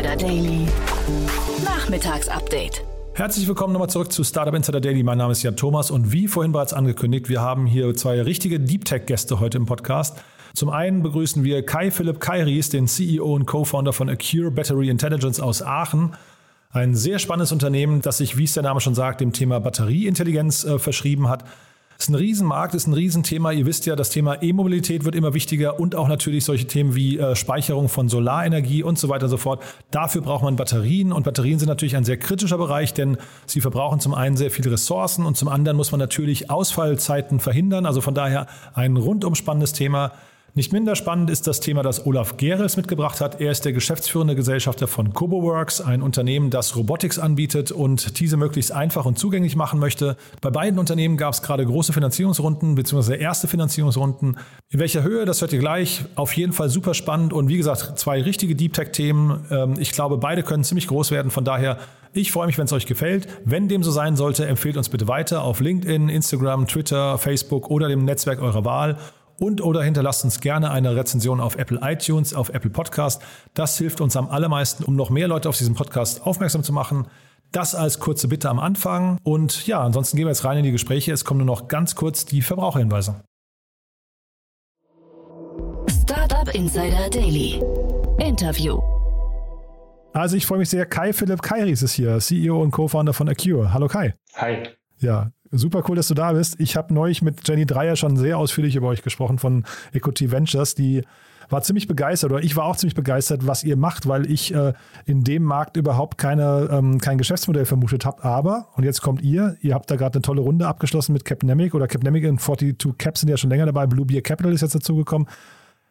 Insider Daily. Nachmittagsupdate. Herzlich willkommen nochmal zurück zu Startup Insider Daily. Mein Name ist Jan Thomas und wie vorhin bereits angekündigt, wir haben hier zwei richtige Deep Tech Gäste heute im Podcast. Zum einen begrüßen wir Kai Philipp Kairis, den CEO und Co-Founder von Acure Battery Intelligence aus Aachen. Ein sehr spannendes Unternehmen, das sich, wie es der Name schon sagt, dem Thema Batterieintelligenz äh, verschrieben hat. Ist ein Riesenmarkt, ist ein Riesenthema. Ihr wisst ja, das Thema E-Mobilität wird immer wichtiger und auch natürlich solche Themen wie äh, Speicherung von Solarenergie und so weiter und so fort. Dafür braucht man Batterien und Batterien sind natürlich ein sehr kritischer Bereich, denn sie verbrauchen zum einen sehr viele Ressourcen und zum anderen muss man natürlich Ausfallzeiten verhindern. Also von daher ein rundum spannendes Thema. Nicht minder spannend ist das Thema, das Olaf Gerels mitgebracht hat. Er ist der geschäftsführende Gesellschafter von CoboWorks, ein Unternehmen, das Robotics anbietet und diese möglichst einfach und zugänglich machen möchte. Bei beiden Unternehmen gab es gerade große Finanzierungsrunden bzw. erste Finanzierungsrunden. In welcher Höhe, das hört ihr gleich. Auf jeden Fall super spannend und wie gesagt, zwei richtige Deep Tech-Themen. Ähm, ich glaube, beide können ziemlich groß werden. Von daher ich freue mich, wenn es euch gefällt. Wenn dem so sein sollte, empfehlt uns bitte weiter auf LinkedIn, Instagram, Twitter, Facebook oder dem Netzwerk eurer Wahl und oder hinterlasst uns gerne eine Rezension auf Apple iTunes, auf Apple Podcast. Das hilft uns am allermeisten, um noch mehr Leute auf diesen Podcast aufmerksam zu machen. Das als kurze Bitte am Anfang. Und ja, ansonsten gehen wir jetzt rein in die Gespräche. Es kommen nur noch ganz kurz die Verbraucherhinweise. Startup Insider Daily. Interview. Also ich freue mich sehr. Kai Philipp Kairis ist hier, CEO und Co-Founder von Acure. Hallo Kai. Hi. Ja, Super cool, dass du da bist. Ich habe neulich mit Jenny Dreier schon sehr ausführlich über euch gesprochen von Equity Ventures, die war ziemlich begeistert oder ich war auch ziemlich begeistert, was ihr macht, weil ich äh, in dem Markt überhaupt keine, ähm, kein Geschäftsmodell vermutet habe. Aber, und jetzt kommt ihr, ihr habt da gerade eine tolle Runde abgeschlossen mit Capnemic oder Capnemic in 42 Caps sind ja schon länger dabei. Blue Beer Capital ist jetzt dazugekommen.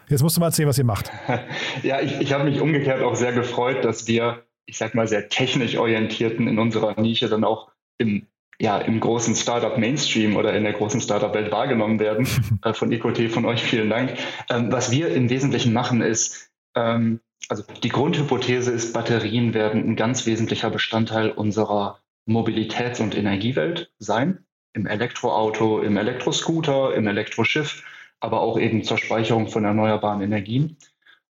Jetzt musst du mal erzählen, was ihr macht. Ja, ich, ich habe mich umgekehrt auch sehr gefreut, dass wir, ich sag mal, sehr technisch orientierten in unserer Nische dann auch im ja, im großen Startup Mainstream oder in der großen Startup-Welt wahrgenommen werden. äh, von EcoT, von euch vielen Dank. Ähm, was wir im Wesentlichen machen, ist, ähm, also die Grundhypothese ist, Batterien werden ein ganz wesentlicher Bestandteil unserer Mobilitäts- und Energiewelt sein. Im Elektroauto, im Elektroscooter, im Elektroschiff, aber auch eben zur Speicherung von erneuerbaren Energien.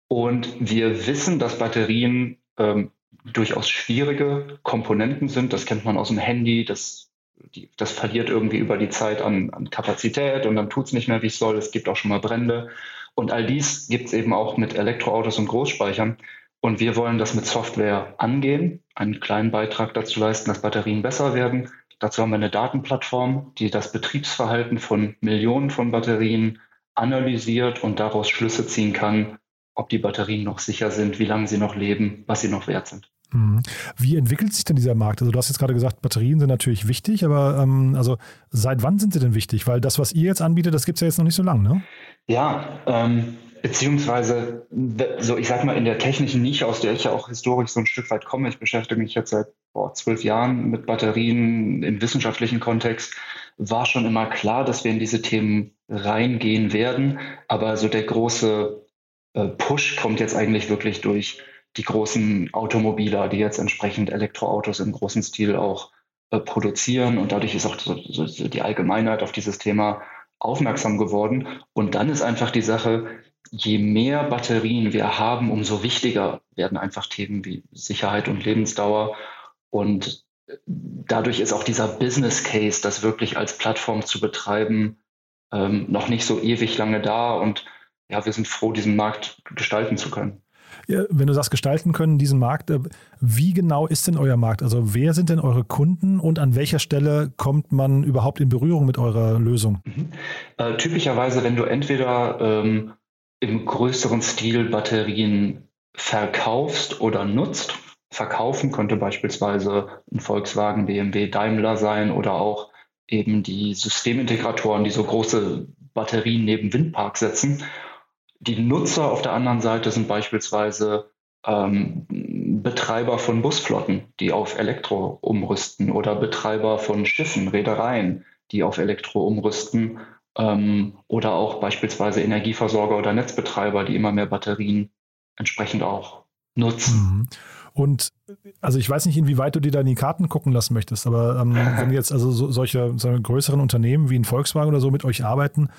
Und wir wissen, dass Batterien ähm, durchaus schwierige Komponenten sind. Das kennt man aus dem Handy, das die, das verliert irgendwie über die Zeit an, an Kapazität und dann tut es nicht mehr, wie es soll. Es gibt auch schon mal Brände. Und all dies gibt es eben auch mit Elektroautos und Großspeichern. Und wir wollen das mit Software angehen, einen kleinen Beitrag dazu leisten, dass Batterien besser werden. Dazu haben wir eine Datenplattform, die das Betriebsverhalten von Millionen von Batterien analysiert und daraus Schlüsse ziehen kann, ob die Batterien noch sicher sind, wie lange sie noch leben, was sie noch wert sind. Mhm. Wie entwickelt sich denn dieser Markt? Also du hast jetzt gerade gesagt, Batterien sind natürlich wichtig, aber ähm, also seit wann sind sie denn wichtig? Weil das, was ihr jetzt anbietet, das gibt es ja jetzt noch nicht so lange, ne? Ja, ähm, beziehungsweise so ich sag mal in der technischen Nische, aus der ich ja auch historisch so ein Stück weit komme. Ich beschäftige mich jetzt seit boah, zwölf Jahren mit Batterien im wissenschaftlichen Kontext. War schon immer klar, dass wir in diese Themen reingehen werden, aber so der große äh, Push kommt jetzt eigentlich wirklich durch die großen Automobiler, die jetzt entsprechend Elektroautos im großen Stil auch äh, produzieren. Und dadurch ist auch so, so die Allgemeinheit auf dieses Thema aufmerksam geworden. Und dann ist einfach die Sache, je mehr Batterien wir haben, umso wichtiger werden einfach Themen wie Sicherheit und Lebensdauer. Und äh, dadurch ist auch dieser Business Case, das wirklich als Plattform zu betreiben, ähm, noch nicht so ewig lange da. Und ja, wir sind froh, diesen Markt gestalten zu können wenn du das gestalten können, diesen Markt, äh, wie genau ist denn euer Markt? Also wer sind denn eure Kunden und an welcher Stelle kommt man überhaupt in Berührung mit eurer Lösung? Mhm. Äh, typischerweise, wenn du entweder ähm, im größeren Stil Batterien verkaufst oder nutzt, verkaufen könnte beispielsweise ein Volkswagen, BMW, Daimler sein oder auch eben die Systemintegratoren, die so große Batterien neben Windparks setzen die Nutzer auf der anderen Seite sind beispielsweise ähm, Betreiber von Busflotten, die auf Elektro umrüsten oder Betreiber von Schiffen, Reedereien, die auf Elektro umrüsten ähm, oder auch beispielsweise Energieversorger oder Netzbetreiber, die immer mehr Batterien entsprechend auch nutzen. Mhm. Und also ich weiß nicht, inwieweit du dir da in die Karten gucken lassen möchtest, aber ähm, wenn jetzt also so, solche, solche größeren Unternehmen wie ein Volkswagen oder so mit euch arbeiten,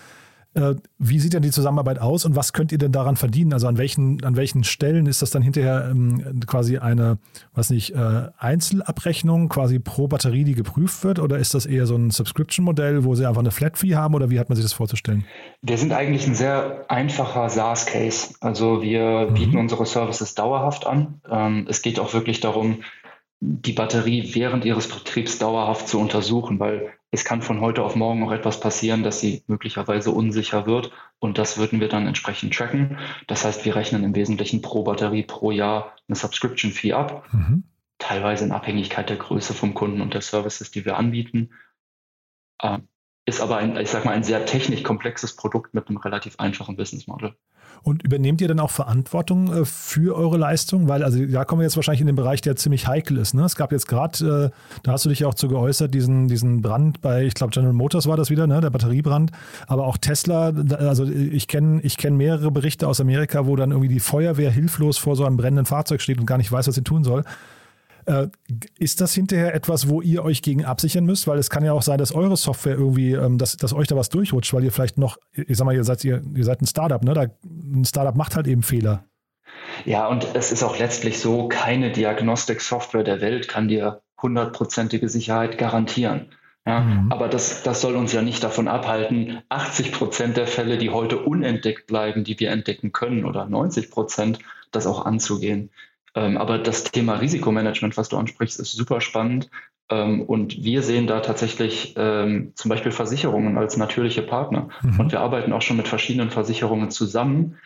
wie sieht denn die Zusammenarbeit aus und was könnt ihr denn daran verdienen? Also an welchen, an welchen Stellen ist das dann hinterher ähm, quasi eine, was nicht, äh, Einzelabrechnung quasi pro Batterie, die geprüft wird? Oder ist das eher so ein Subscription-Modell, wo sie einfach eine Flat-Fee haben oder wie hat man sich das vorzustellen? Wir sind eigentlich ein sehr einfacher SaaS-Case. Also wir mhm. bieten unsere Services dauerhaft an. Ähm, es geht auch wirklich darum, die Batterie während ihres Betriebs dauerhaft zu untersuchen, weil es kann von heute auf morgen auch etwas passieren, dass sie möglicherweise unsicher wird und das würden wir dann entsprechend tracken. Das heißt, wir rechnen im Wesentlichen pro Batterie pro Jahr eine Subscription Fee ab, mhm. teilweise in Abhängigkeit der Größe vom Kunden und der Services, die wir anbieten. Äh, ist aber ein, ich sag mal, ein sehr technisch komplexes Produkt mit einem relativ einfachen Business Model. Und übernehmt ihr dann auch Verantwortung äh, für eure Leistung? Weil, also da kommen wir jetzt wahrscheinlich in den Bereich, der ziemlich heikel ist. Ne? Es gab jetzt gerade, äh, da hast du dich ja auch zu geäußert, diesen, diesen Brand bei, ich glaube, General Motors war das wieder, ne? der Batteriebrand. Aber auch Tesla, also ich kenne ich kenn mehrere Berichte aus Amerika, wo dann irgendwie die Feuerwehr hilflos vor so einem brennenden Fahrzeug steht und gar nicht weiß, was sie tun soll. Äh, ist das hinterher etwas, wo ihr euch gegen absichern müsst? Weil es kann ja auch sein, dass eure Software irgendwie, ähm, dass, dass euch da was durchrutscht, weil ihr vielleicht noch, ich sag mal, ihr seid, ihr, ihr seid ein Startup, ne? Da, ein Startup macht halt eben Fehler. Ja, und es ist auch letztlich so, keine Diagnostik-Software der Welt kann dir hundertprozentige Sicherheit garantieren. Ja, mhm. Aber das, das soll uns ja nicht davon abhalten, 80 Prozent der Fälle, die heute unentdeckt bleiben, die wir entdecken können, oder 90 Prozent, das auch anzugehen. Ähm, aber das Thema Risikomanagement, was du ansprichst, ist super spannend. Ähm, und wir sehen da tatsächlich ähm, zum Beispiel Versicherungen als natürliche Partner. Mhm. Und wir arbeiten auch schon mit verschiedenen Versicherungen zusammen.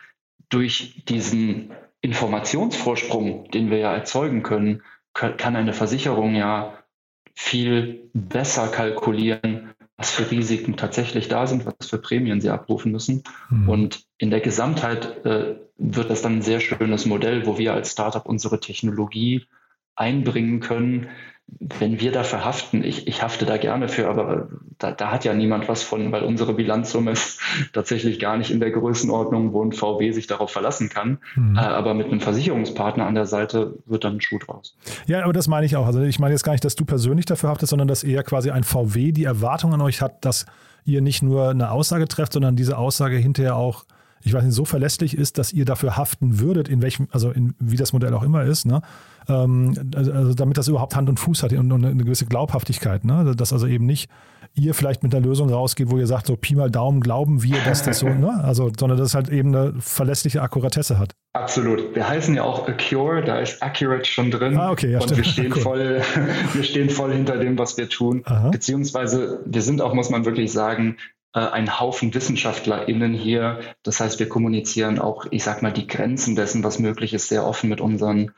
Durch diesen Informationsvorsprung, den wir ja erzeugen können, kann eine Versicherung ja viel besser kalkulieren, was für Risiken tatsächlich da sind, was für Prämien sie abrufen müssen. Mhm. Und in der Gesamtheit äh, wird das dann ein sehr schönes Modell, wo wir als Startup unsere Technologie einbringen können. Wenn wir dafür haften, ich, ich hafte da gerne für, aber da, da hat ja niemand was von, weil unsere Bilanzsumme ist tatsächlich gar nicht in der Größenordnung, wo ein VW sich darauf verlassen kann. Mhm. Äh, aber mit einem Versicherungspartner an der Seite wird dann ein Schuh draus. Ja, aber das meine ich auch. Also ich meine jetzt gar nicht, dass du persönlich dafür haftest, sondern dass eher quasi ein VW die Erwartung an euch hat, dass ihr nicht nur eine Aussage trefft, sondern diese Aussage hinterher auch ich weiß nicht, so verlässlich ist, dass ihr dafür haften würdet, in welchem, also in, wie das Modell auch immer ist, ne? Ähm, also, also damit das überhaupt Hand und Fuß hat und, und eine gewisse Glaubhaftigkeit, ne? Dass also eben nicht ihr vielleicht mit einer Lösung rausgeht, wo ihr sagt, so Pi mal Daumen glauben wir, dass das so, ne? Also, sondern dass es halt eben eine verlässliche Akkuratesse hat. Absolut. Wir heißen ja auch Accure, da ist Accurate schon drin. Ah, okay, ja, und wir stehen, cool. voll, wir stehen voll hinter dem, was wir tun. Aha. Beziehungsweise wir sind auch, muss man wirklich sagen, ein Haufen WissenschaftlerInnen hier. Das heißt, wir kommunizieren auch, ich sag mal, die Grenzen dessen, was möglich ist, sehr offen mit unseren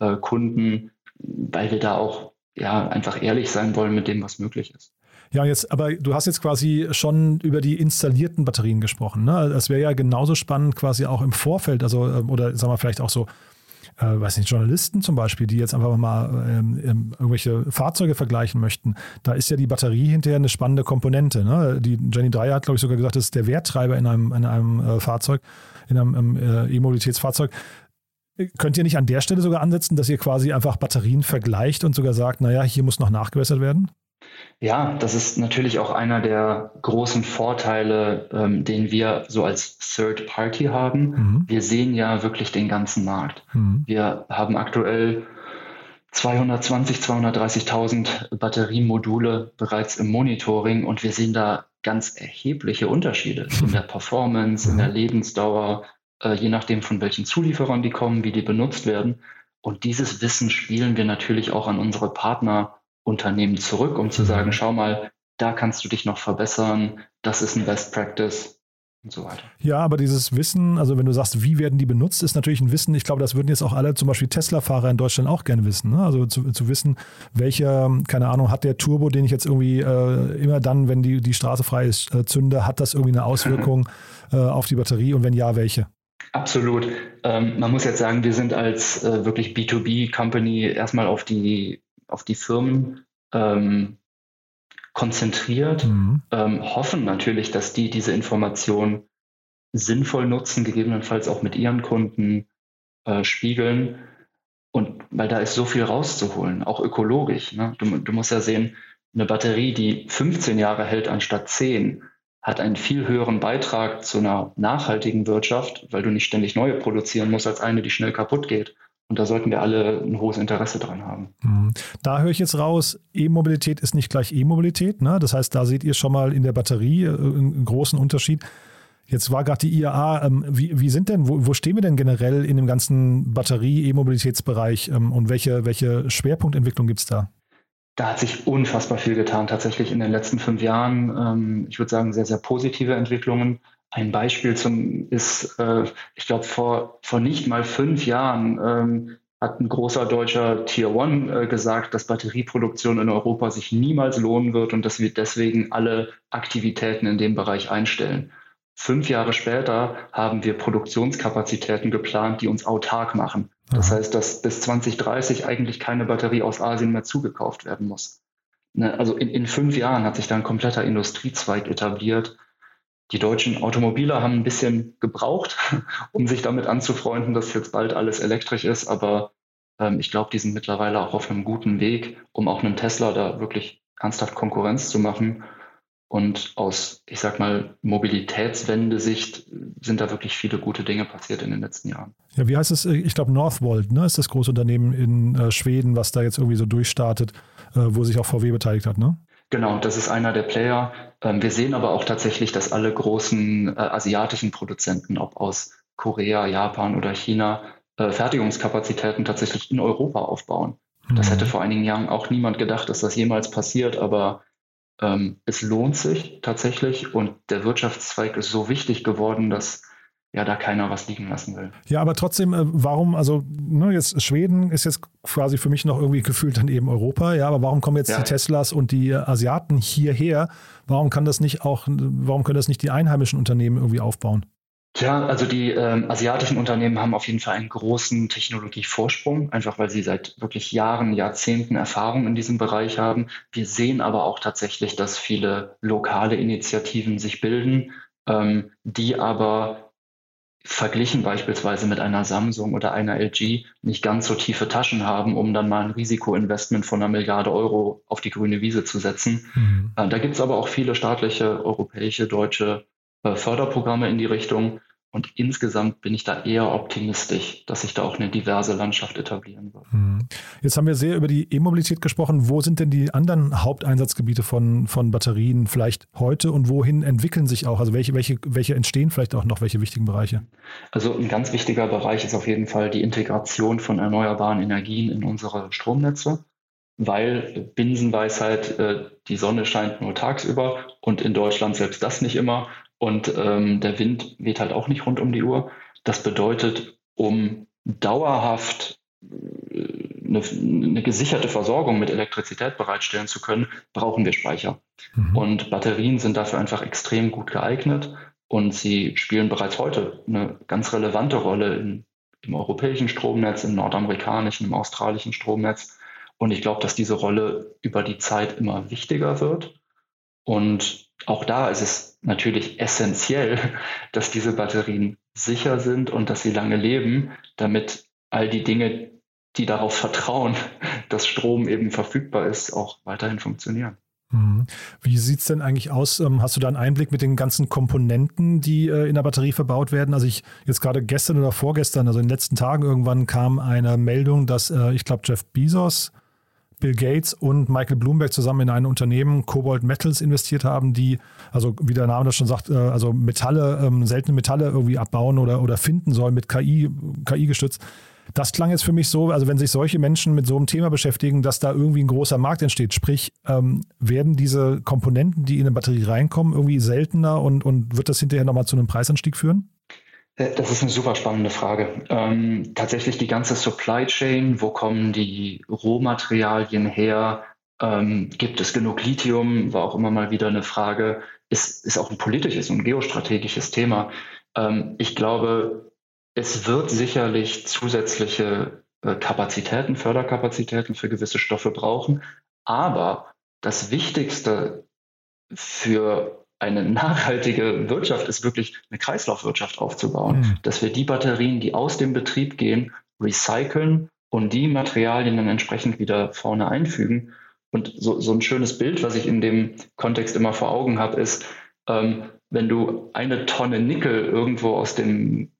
äh, Kunden, weil wir da auch ja einfach ehrlich sein wollen mit dem, was möglich ist. Ja, jetzt, aber du hast jetzt quasi schon über die installierten Batterien gesprochen. Ne? Das wäre ja genauso spannend, quasi auch im Vorfeld, also äh, oder sagen wir vielleicht auch so äh, weiß nicht, Journalisten zum Beispiel, die jetzt einfach mal ähm, ähm, irgendwelche Fahrzeuge vergleichen möchten, da ist ja die Batterie hinterher eine spannende Komponente. Ne? Die Jenny Dreier hat, glaube ich, sogar gesagt, das ist der Werttreiber in einem, in einem äh, Fahrzeug, in einem, äh, E-Mobilitätsfahrzeug. Könnt ihr nicht an der Stelle sogar ansetzen, dass ihr quasi einfach Batterien vergleicht und sogar sagt, naja, hier muss noch nachgewässert werden? Ja, das ist natürlich auch einer der großen Vorteile, ähm, den wir so als Third Party haben. Mhm. Wir sehen ja wirklich den ganzen Markt. Mhm. Wir haben aktuell 220, 230.000 Batteriemodule bereits im Monitoring und wir sehen da ganz erhebliche Unterschiede in der Performance, in der mhm. Lebensdauer, äh, je nachdem von welchen Zulieferern die kommen, wie die benutzt werden. Und dieses Wissen spielen wir natürlich auch an unsere Partner Unternehmen zurück, um zu sagen, mhm. schau mal, da kannst du dich noch verbessern, das ist ein Best Practice und so weiter. Ja, aber dieses Wissen, also wenn du sagst, wie werden die benutzt, ist natürlich ein Wissen, ich glaube, das würden jetzt auch alle zum Beispiel Tesla-Fahrer in Deutschland auch gerne wissen. Ne? Also zu, zu, wissen, welcher, keine Ahnung, hat der Turbo, den ich jetzt irgendwie äh, immer dann, wenn die, die Straße frei ist, äh, zünde, hat das irgendwie eine Auswirkung äh, auf die Batterie und wenn ja, welche? Absolut. Ähm, man muss jetzt sagen, wir sind als äh, wirklich B2B-Company erstmal auf die auf die Firmen ähm, konzentriert, mhm. ähm, hoffen natürlich, dass die diese Information sinnvoll nutzen, gegebenenfalls auch mit ihren Kunden äh, spiegeln. Und weil da ist so viel rauszuholen, auch ökologisch. Ne? Du, du, musst ja sehen, eine Batterie, die 15 Jahre hält anstatt 10, hat einen viel höheren Beitrag zu einer nachhaltigen Wirtschaft, weil du nicht ständig neue produzieren musst, als eine, die schnell kaputt geht. Und da sollten wir alle ein hohes Interesse dran haben. Mhm. Da höre ich jetzt raus, E-Mobilität ist nicht gleich E-Mobilität. Ne? Das heißt, da seht ihr schon mal in der Batterie äh, einen großen Unterschied. Jetzt war gerade die IAA, ähm, wie, wie sind denn, wo, wo, stehen wir denn generell in dem ganzen Batterie-E-Mobilitätsbereich ähm, und welche, welche Schwerpunktentwicklung gibt es da? Da hat sich unfassbar viel getan, tatsächlich in den letzten fünf Jahren. Ähm, ich würde sagen, sehr, sehr positive Entwicklungen. Ein Beispiel zum ist, äh, ich glaube, vor, vor nicht mal fünf Jahren ähm, hat ein großer deutscher Tier One äh, gesagt, dass Batterieproduktion in Europa sich niemals lohnen wird und dass wir deswegen alle Aktivitäten in dem Bereich einstellen. Fünf Jahre später haben wir Produktionskapazitäten geplant, die uns autark machen. Das heißt, dass bis 2030 eigentlich keine Batterie aus Asien mehr zugekauft werden muss. Ne, also in, in fünf Jahren hat sich da ein kompletter Industriezweig etabliert, die deutschen Automobiler haben ein bisschen gebraucht, um sich damit anzufreunden, dass jetzt bald alles elektrisch ist. Aber ähm, ich glaube, die sind mittlerweile auch auf einem guten Weg, um auch einem Tesla da wirklich ernsthaft Konkurrenz zu machen. Und aus, ich sag mal, Mobilitätswende-Sicht sind da wirklich viele gute Dinge passiert in den letzten Jahren. Ja, wie heißt es? Ich glaube, Northvolt ne, ist das große Unternehmen in äh, Schweden, was da jetzt irgendwie so durchstartet, äh, wo sich auch VW beteiligt hat, ne? Genau, das ist einer der Player. Ähm, wir sehen aber auch tatsächlich, dass alle großen äh, asiatischen Produzenten, ob aus Korea, Japan oder China, äh, Fertigungskapazitäten tatsächlich in Europa aufbauen. Mhm. Das hätte vor einigen Jahren auch niemand gedacht, dass das jemals passiert, aber ähm, es lohnt sich tatsächlich und der Wirtschaftszweig ist so wichtig geworden, dass ja da keiner was liegen lassen will. Ja, aber trotzdem, äh, warum, also ne, jetzt Schweden ist jetzt quasi für mich noch irgendwie gefühlt dann eben Europa, ja, aber warum kommen jetzt ja. die Teslas und die Asiaten hierher? Warum kann das nicht auch, warum können das nicht die einheimischen Unternehmen irgendwie aufbauen? Tja, also die ähm, asiatischen Unternehmen haben auf jeden Fall einen großen Technologievorsprung, einfach weil sie seit wirklich Jahren, Jahrzehnten Erfahrung in diesem Bereich haben. Wir sehen aber auch tatsächlich, dass viele lokale Initiativen sich bilden, ähm, die aber verglichen beispielsweise mit einer Samsung oder einer LG nicht ganz so tiefe Taschen haben, um dann mal ein Risikoinvestment von einer Milliarde Euro auf die grüne Wiese zu setzen. Mhm. Äh, da gibt es aber auch viele staatliche, europäische, deutsche äh, Förderprogramme in die Richtung. Und insgesamt bin ich da eher optimistisch, dass sich da auch eine diverse Landschaft etablieren wird. Mhm. Jetzt haben wir sehr über die E-Mobilität gesprochen. Wo sind denn die anderen Haupteinsatzgebiete von, von Batterien vielleicht heute und wohin entwickeln sich auch? Also welche, welche, welche entstehen vielleicht auch noch, welche wichtigen Bereiche? Also ein ganz wichtiger Bereich ist auf jeden Fall die Integration von erneuerbaren Energien in unsere Stromnetze weil Binsenweisheit, äh, die Sonne scheint nur tagsüber und in Deutschland selbst das nicht immer. Und ähm, der Wind weht halt auch nicht rund um die Uhr. Das bedeutet, um dauerhaft eine, äh, eine, gesicherte Versorgung mit Elektrizität bereitstellen zu können, brauchen wir Speicher. Mhm. Und Batterien sind dafür einfach extrem gut geeignet und sie spielen bereits heute eine ganz relevante Rolle in, im europäischen Stromnetz, im nordamerikanischen, im australischen Stromnetz. Und ich glaube, dass diese Rolle über die Zeit immer wichtiger wird. Und auch da ist es natürlich essentiell, dass diese Batterien sicher sind und dass sie lange leben, damit all die Dinge, die darauf vertrauen, dass Strom eben verfügbar ist, auch weiterhin funktionieren. Mhm. Wie sieht es denn eigentlich aus? Ähm, hast du da einen Einblick mit den ganzen Komponenten, die äh, in der Batterie verbaut werden? Also ich jetzt gerade gestern oder vorgestern, also in den letzten Tagen irgendwann kam eine Meldung, dass äh, ich glaube Jeff Bezos Bill Gates und Michael Bloomberg zusammen in ein Unternehmen Cobalt Metals investiert haben, die, also wie der Name das schon sagt, äh, also Metalle, ähm, seltene Metalle irgendwie abbauen oder, oder finden sollen mit KI, KI gestützt. Das klang jetzt für mich so, also wenn sich solche Menschen mit so einem Thema beschäftigen, dass da irgendwie ein großer Markt entsteht. Sprich, ähm, werden diese Komponenten, die in eine Batterie reinkommen, irgendwie seltener und, und wird das hinterher nochmal zu einem Preisanstieg führen? Äh, das ist eine super spannende Frage. Ähm, tatsächlich die ganze Supply Chain, wo kommen die Rohmaterialien her? Ähm, gibt es genug Lithium? War auch immer mal wieder eine Frage. Ist, ist auch ein politisches und geostrategisches Thema. Ähm, ich glaube, es wird sicherlich zusätzliche äh, Kapazitäten, Förderkapazitäten für gewisse Stoffe brauchen. Aber das Wichtigste für eine nachhaltige Wirtschaft ist wirklich eine Kreislaufwirtschaft aufzubauen, mhm. dass wir die Batterien, die aus dem Betrieb gehen, recyceln und die Materialien dann entsprechend wieder vorne einfügen. Und so, so ein schönes Bild, was ich in dem Kontext immer vor Augen habe, ist, Ähm, wenn du eine Tonne Nickel irgendwo aus dem,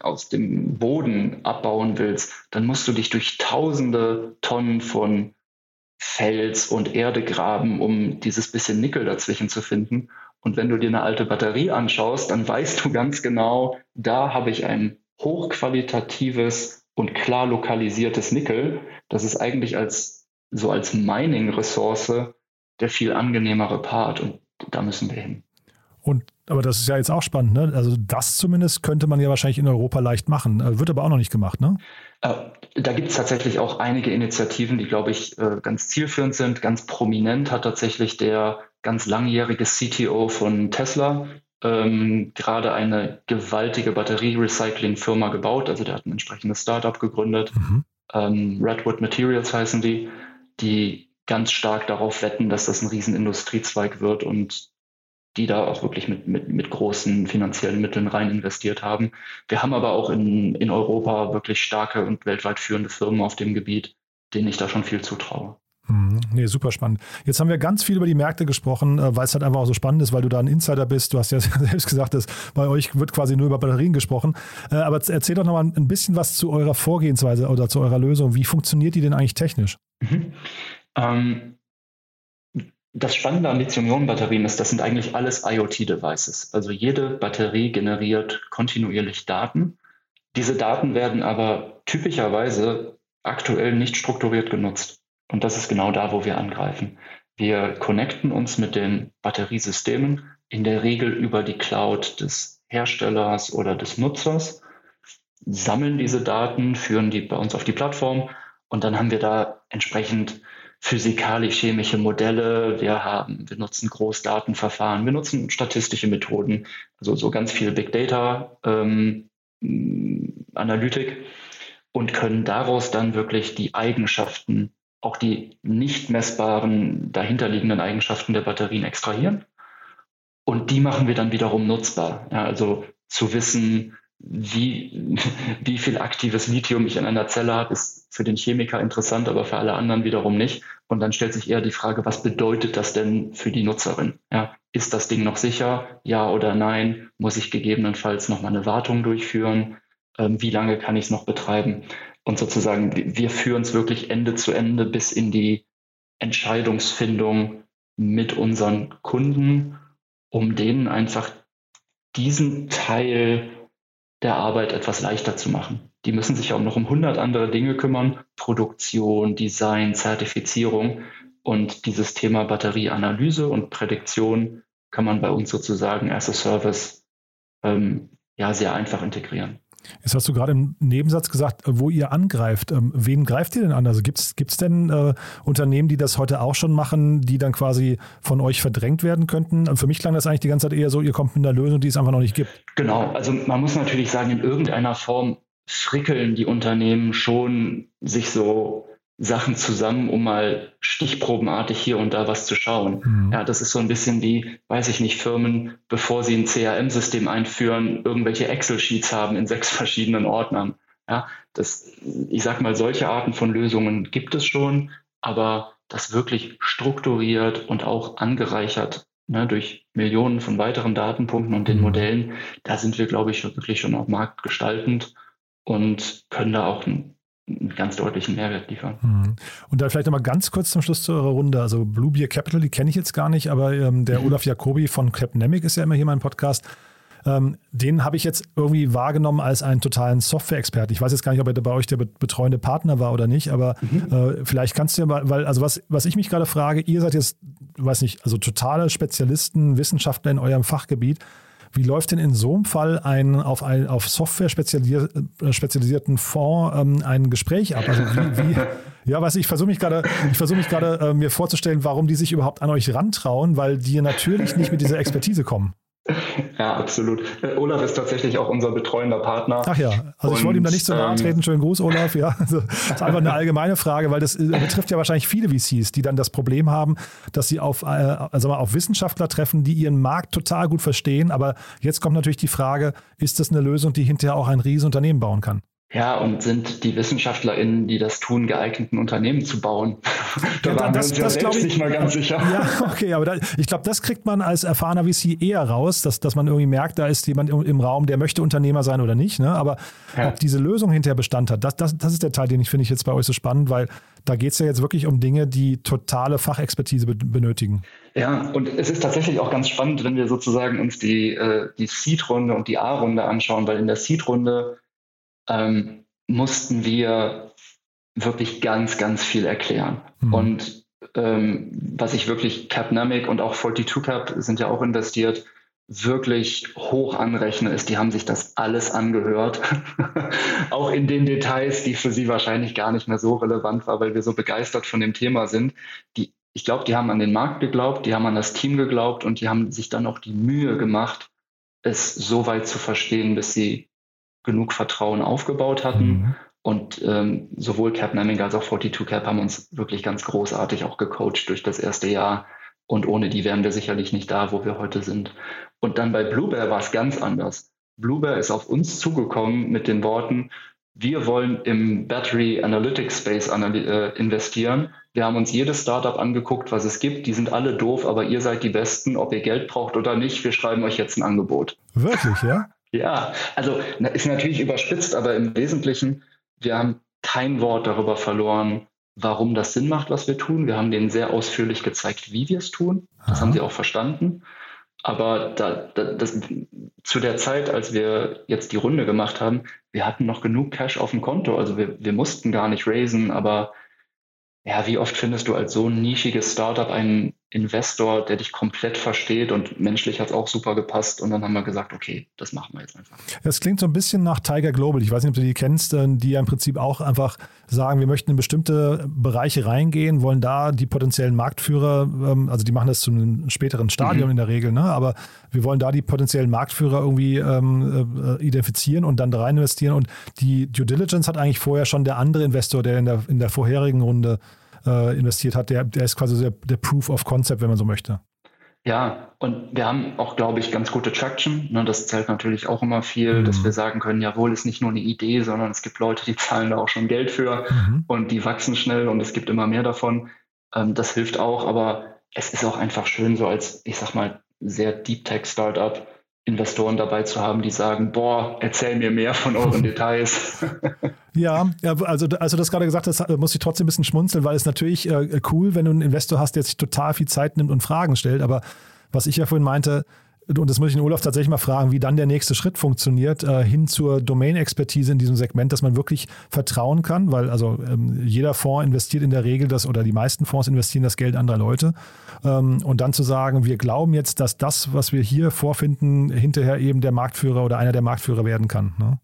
aus dem Boden abbauen willst, dann musst du dich durch tausende Tonnen von Fels und Erde graben, um dieses bisschen Nickel dazwischen zu finden. Und wenn du dir eine alte Batterie anschaust, dann weißt du ganz genau, da habe ich ein hochqualitatives und klar lokalisiertes Nickel. Das ist eigentlich als so als Mining-Ressource der viel angenehmere Part und da müssen wir hin. Und aber das ist ja jetzt auch spannend, ne? Also das zumindest könnte man ja wahrscheinlich in Europa leicht machen. Äh, wird aber auch noch nicht gemacht, ne? Äh, da gibt es tatsächlich auch einige Initiativen, die, glaube ich, äh, ganz zielführend sind. Ganz prominent hat tatsächlich der ganz langjährige CTO von Tesla ähm, gerade eine gewaltige Batterie-Recycling-Firma gebaut. Also der hat ein entsprechendes Startup gegründet. Mhm. Ähm, Redwood Materials heißen die, die ganz stark darauf wetten, dass das ein Riesenindustriezweig wird und die da auch wirklich mit, mit, mit großen finanziellen Mitteln rein investiert haben. Wir haben aber auch in, in Europa wirklich starke und weltweit führende Firmen auf dem Gebiet, denen ich da schon viel zutraue. Hm, nee, super spannend. Jetzt haben wir ganz viel über die Märkte gesprochen, äh, weil es halt einfach auch so spannend ist, weil du da ein Insider bist. Du hast ja selbst gesagt, dass bei euch wird quasi nur über Batterien gesprochen. Äh, aber erzähl doch nochmal ein bisschen was zu eurer Vorgehensweise oder zu eurer Lösung. Wie funktioniert die denn eigentlich technisch? Mhm. Ähm, das Spannende an Lithium-Ionen-Batterien ist, das sind eigentlich alles IoT-Devices. Also jede Batterie generiert kontinuierlich Daten. Diese Daten werden aber typischerweise aktuell nicht strukturiert genutzt. Und das ist genau da, wo wir angreifen. Wir connecten uns mit den Batteriesystemen, in der Regel über die Cloud des Herstellers oder des Nutzers, sammeln diese Daten, führen die bei uns auf die Plattform und dann haben wir da entsprechend physikalisch-chemische Modelle, wir haben, wir nutzen Großdatenverfahren, wir nutzen statistische Methoden, also so ganz viel Big Data ähm, Analytik und können daraus dann wirklich die Eigenschaften auch die nicht messbaren dahinterliegenden Eigenschaften der Batterien extrahieren. Und die machen wir dann wiederum nutzbar. Ja, also zu wissen, wie, wie viel aktives Lithium ich in einer Zelle habe, ist für den Chemiker interessant, aber für alle anderen wiederum nicht. Und dann stellt sich eher die Frage, was bedeutet das denn für die Nutzerin? Ja, ist das Ding noch sicher? Ja oder nein? Muss ich gegebenenfalls noch mal eine Wartung durchführen? Ähm, wie lange kann ich es noch betreiben? Und sozusagen, wir führen es wirklich Ende zu Ende bis in die Entscheidungsfindung mit unseren Kunden, um denen einfach diesen Teil der Arbeit etwas leichter zu machen. Die müssen sich auch noch um 100 andere Dinge kümmern, Produktion, Design, Zertifizierung. Und dieses Thema Batterieanalyse und Prädiktion kann man bei uns sozusagen as a Service ähm, ja sehr einfach integrieren. Jetzt hast du gerade im Nebensatz gesagt, wo ihr angreift. Ähm, wen greift ihr denn an? Also gibt es denn äh, Unternehmen, die das heute auch schon machen, die dann quasi von euch verdrängt werden könnten? Für mich klang das eigentlich die ganze Zeit eher so, ihr kommt mit einer Lösung, die es einfach noch nicht gibt. Genau, also man muss natürlich sagen, in irgendeiner Form frickeln die Unternehmen schon sich so Sachen zusammen, um mal stichprobenartig hier und da was zu schauen. Mhm. Ja, das ist so ein bisschen wie, weiß ich nicht, Firmen, bevor sie ein CRM-System einführen, irgendwelche Excel-Sheets haben in sechs verschiedenen Ordnern. Ja, das, ich sag mal, solche Arten von Lösungen gibt es schon, aber das wirklich strukturiert und auch angereichert ne, durch Millionen von weiteren Datenpunkten und den mhm. Modellen, da sind wir, glaube ich, wirklich schon auch marktgestaltend und können da auch ein einen ganz deutlichen Mehrwert liefern. Mhm. Und dann vielleicht nochmal ganz kurz zum Schluss zu eurer Runde. Also Blue Beer Capital, die kenne ich jetzt gar nicht, aber ähm, der mhm. Olaf Jacobi von Capnemic ist ja immer hier mein Podcast. Ähm, den habe ich jetzt irgendwie wahrgenommen als einen totalen Software-Experten. Ich weiß jetzt gar nicht, ob er bei euch der betreuende Partner war oder nicht, aber mhm. äh, vielleicht kannst du ja mal, weil, also was, was ich mich gerade frage, ihr seid jetzt, weiß nicht, also totale Spezialisten, Wissenschaftler in eurem Fachgebiet. Wie läuft denn in so einem Fall ein auf, ein, auf Software spezialisier, äh, spezialisierten Fonds ähm, ein Gespräch ab? Also wie, wie ja, was ich versuche mich gerade, ich versuche mich gerade äh, mir vorzustellen, warum die sich überhaupt an euch rantrauen, weil die natürlich nicht mit dieser Expertise kommen. Ja, absolut. Äh, Olaf ist tatsächlich auch unser betreuender Partner. Ach ja, also und, ich wollte ihm da nicht so nahe ähm, treten. Schönen Gruß, Olaf. Ja, also, das ist einfach eine allgemeine Frage, weil das äh, betrifft ja wahrscheinlich viele VCs, die dann das Problem haben, dass sie auf, äh, also auf Wissenschaftler treffen, die ihren Markt total gut verstehen. Aber jetzt kommt natürlich die Frage, ist das eine Lösung, die hinterher auch ein Riesenunternehmen bauen kann? Ja, und sind die WissenschaftlerInnen, die das tun, geeigneten Unternehmen zu bauen? da ja, waren das, wir uns ja selbst ich, nicht mal ganz sicher. Ja, okay, aber da, ich glaube, das kriegt man als erfahrener VC eher raus, dass, dass man irgendwie merkt, da ist jemand im Raum, der möchte Unternehmer sein oder nicht. Ne? Aber ja. ob diese Lösung hinterher Bestand hat, das, das, das ist der Teil, den ich finde ich jetzt bei euch so spannend, weil da geht es ja jetzt wirklich um Dinge, die totale Fachexpertise benötigen. Ja, und es ist tatsächlich auch ganz spannend, wenn wir sozusagen uns die, äh, die Seed-Runde und die A-Runde anschauen, weil in der Seed-Runde ähm, mussten wir wirklich ganz, ganz viel erklären. Mhm. Und ähm, was ich wirklich Capnamic und auch 42 Cap sind ja auch investiert, wirklich hoch anrechne, ist, die haben sich das alles angehört. auch in den Details, die für sie wahrscheinlich gar nicht mehr so relevant war, weil wir so begeistert von dem Thema sind. Die, ich glaube, die haben an den Markt geglaubt, die haben an das Team geglaubt und die haben sich dann auch die Mühe gemacht, es so weit zu verstehen, bis sie genug Vertrauen aufgebaut hatten. Mhm. Und ähm, sowohl Cap Namming als auch 42 Cap haben uns wirklich ganz großartig auch gecoacht durch das erste Jahr. Und ohne die wären wir sicherlich nicht da, wo wir heute sind. Und dann bei Bluebear war es ganz anders. Bluebear ist auf uns zugekommen mit den Worten, wir wollen im Battery Analytics Space äh, investieren. Wir haben uns jedes Startup angeguckt, was es gibt. Die sind alle doof, aber ihr seid die Besten, ob ihr Geld braucht oder nicht. Wir schreiben euch jetzt ein Angebot. Wirklich, ja? Ja, also ist natürlich überspitzt, aber im Wesentlichen, wir haben kein Wort darüber verloren, warum das Sinn macht, was wir tun. Wir haben denen sehr ausführlich gezeigt, wie wir es tun. Das Aha. haben sie auch verstanden. Aber da, da, das, zu der Zeit, als wir jetzt die Runde gemacht haben, wir hatten noch genug Cash auf dem Konto. Also wir, wir mussten gar nicht raisen, aber ja, wie oft findest du als so ein nischiges Startup einen Investor, der dich komplett versteht und menschlich hat es auch super gepasst und dann haben wir gesagt, okay, das machen wir jetzt einfach. Das klingt so ein bisschen nach Tiger Global. Ich weiß nicht, ob du die kennst, äh, die ja im Prinzip auch einfach sagen, wir möchten in bestimmte Bereiche reingehen, wollen da die potenziellen Marktführer, ähm, also die machen das zu einem späteren Stadium mhm. in der Regel, ne? aber wir wollen da die potenziellen Marktführer irgendwie ähm, äh, identifizieren und dann da rein investieren und die Due Diligence hat eigentlich vorher schon der andere Investor, der in der, in der vorherigen Runde äh, investiert hat, der, der ist quasi der, der Proof of Concept, wenn man so möchte. Ja, und wir haben auch, glaube ich, ganz gute Traction. Ne, das zählt natürlich auch immer viel, mhm. dass wir sagen können, jawohl, ist nicht nur eine Idee, sondern es gibt Leute, die zahlen da auch schon Geld für mhm. und die wachsen schnell und es gibt immer mehr davon. Ähm, das hilft auch, aber es ist auch einfach schön, so als, ich sag mal, sehr Deep Tech Startup Investoren dabei zu haben, die sagen, boah, erzähl mir mehr von euren Details. Ja, also als du das gerade gesagt hast, muss ich trotzdem ein bisschen schmunzeln, weil es natürlich äh, cool, wenn du einen Investor hast, der sich total viel Zeit nimmt und Fragen stellt. Aber was ich ja vorhin meinte, und das muss ich den Olaf tatsächlich mal fragen, wie dann der nächste Schritt funktioniert, äh, hin zur Domain-Expertise in diesem Segment, dass man wirklich vertrauen kann, weil also ähm, jeder Fonds investiert in der Regel das oder die meisten Fonds investieren das Geld anderer Leute. Ähm, und dann zu sagen, wir glauben jetzt, dass das, was wir hier vorfinden, hinterher eben der Marktführer oder einer der Marktführer werden kann. Ne?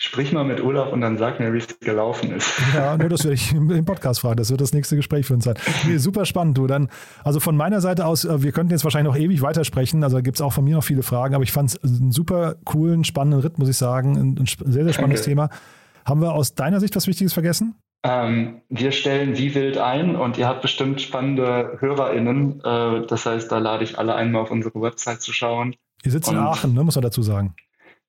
Sprich mal mit Olaf und dann sag mir, wie es gelaufen ist. Ja, nur das werde ich im Podcast fragen. Das wird das nächste Gespräch für uns sein. Nee, super spannend, du. Dann, also von meiner Seite aus, äh, wir könnten jetzt wahrscheinlich noch ewig weitersprechen. Also da gibt es auch von mir noch viele Fragen, aber ich fand es einen super coolen, spannenden Ritt, muss ich sagen. Ein, sehr, sehr spannendes Danke. Thema. Haben wir aus deiner Sicht was Wichtiges vergessen? Ähm, wir stellen wie wild ein und ihr habt bestimmt spannende HörerInnen. Äh, das heißt, da lade ich alle einmal auf unsere Website zu schauen. Ihr sitzt und in Aachen, ne, muss man dazu sagen.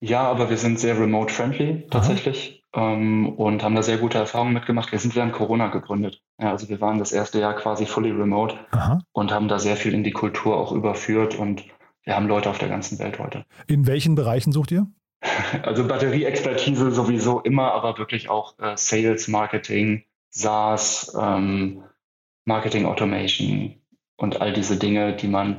Ja, aber wir sind sehr remote-friendly tatsächlich ähm, und haben da sehr gute Erfahrungen mitgemacht. Wir sind während Corona gegründet. Ja, also wir waren das erste Jahr quasi fully remote Aha. und haben da sehr viel in die Kultur auch überführt und wir haben Leute auf der ganzen Welt heute. In welchen Bereichen sucht ihr? Also Batterieexpertise sowieso immer, aber wirklich auch äh, Sales, Marketing, SaaS, ähm, Marketing Automation und all diese Dinge, die man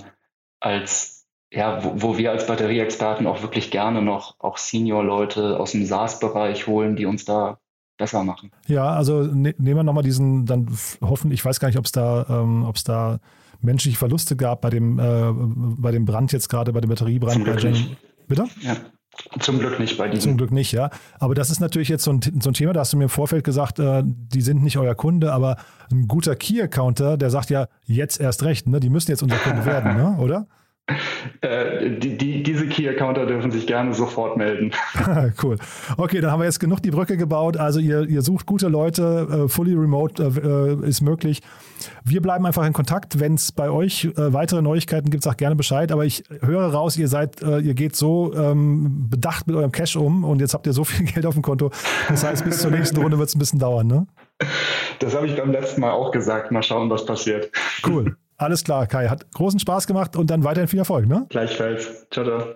als ja, wo, wo wir als Batterieexperten auch wirklich gerne noch auch Senior-Leute aus dem SaaS-Bereich holen, die uns da besser machen. Ja, also ne, nehmen wir nochmal diesen, dann hoffen, ich weiß gar nicht, ob es da, ähm, ob es da menschliche Verluste gab bei dem, äh, bei dem Brand jetzt gerade, bei dem Batteriebrand. Zum Glück nicht. Bitte? Ja. Zum Glück nicht bei diesem. Zum Glück nicht, ja. Aber das ist natürlich jetzt so ein, so ein Thema, da hast du mir im Vorfeld gesagt, äh, die sind nicht euer Kunde, aber ein guter Key-Accounter, der sagt ja, jetzt erst recht, ne? die müssen jetzt unser Kunde werden, ne? oder? Äh, die, die, diese Key-Accounter dürfen sich gerne sofort melden. cool. Okay, dann haben wir jetzt genug die Brücke gebaut. Also ihr, ihr sucht gute Leute, äh, fully remote äh, ist möglich. Wir bleiben einfach in Kontakt. Wenn es bei euch äh, weitere Neuigkeiten gibt, sagt gerne Bescheid. Aber ich höre raus, ihr seid, äh, ihr geht so ähm, bedacht mit eurem Cash um und jetzt habt ihr so viel Geld auf dem Konto. Das heißt, bis zur nächsten Runde wird es ein bisschen dauern, ne? Das habe ich beim letzten Mal auch gesagt. Mal schauen, was passiert. Cool. Alles klar, Kai. Hat großen Spaß gemacht und dann weiterhin viel Erfolg, ne? Gleichfalls. Ciao, ciao.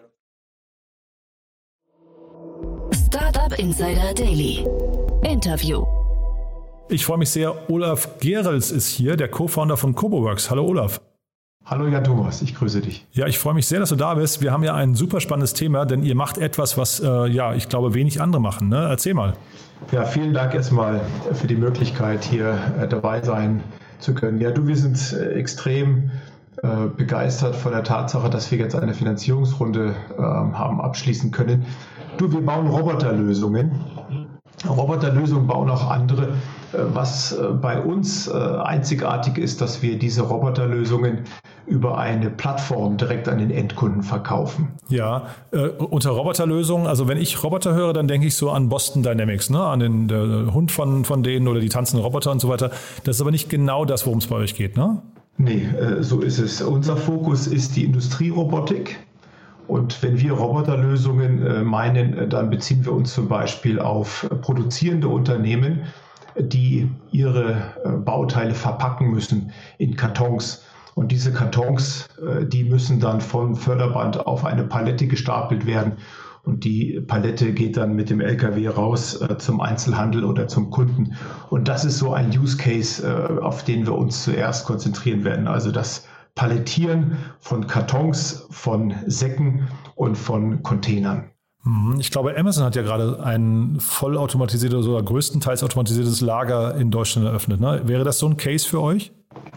Startup Insider Daily. Interview. Ich freue mich sehr. Olaf Gerels ist hier, der Co-Founder von CoboWorks. Hallo Olaf. Hallo Jan Thomas, ich grüße dich. Ja, ich freue mich sehr, dass du da bist. Wir haben ja ein super spannendes Thema, denn ihr macht etwas, was äh, ja, ich glaube, wenig andere machen. Ne? Erzähl mal. Ja, vielen Dank erstmal für die Möglichkeit, hier äh, dabei sein zu können. Ja, du, wir sind äh, extrem äh, begeistert von der Tatsache, dass wir jetzt eine Finanzierungsrunde ähm, haben abschließen können. Du, wir bauen Roboterlösungen. Roboterlösungen bauen auch andere. Äh, was äh, bei uns einzigartig ist, dass wir diese Roboterlösungen über eine Plattform direkt an den Endkunden verkaufen. Ja, äh, unter Roboterlösungen, also wenn ich Roboter höre, dann denke ich so an Boston Dynamics, ne? an den äh, Hund von, von denen oder die tanzenden Roboter und so weiter. Das ist aber nicht genau das, worum es bei euch geht, ne? Nee, äh, so ist es. Unser Fokus ist die Industrierobotik. Und wenn wir Roboterlösungen äh, meinen, äh, dann beziehen wir uns zum Beispiel auf produzierende Unternehmen, die ihre äh, Bauteile verpacken müssen in Kartons und diese Kartons, äh, die müssen dann vom Förderband auf eine Palette gestapelt werden. Und die Palette geht dann mit dem LKW raus äh, zum Einzelhandel oder zum Kunden. Und das ist so ein Use Case, auf den wir uns zuerst konzentrieren werden. Also das Palettieren von Kartons, von Säcken und von Containern. Mhm. Ich glaube, Amazon hat ja gerade ein vollautomatisiertes oder größtenteils automatisiertes Lager in Deutschland eröffnet. Ne? Wäre das so ein Case für euch?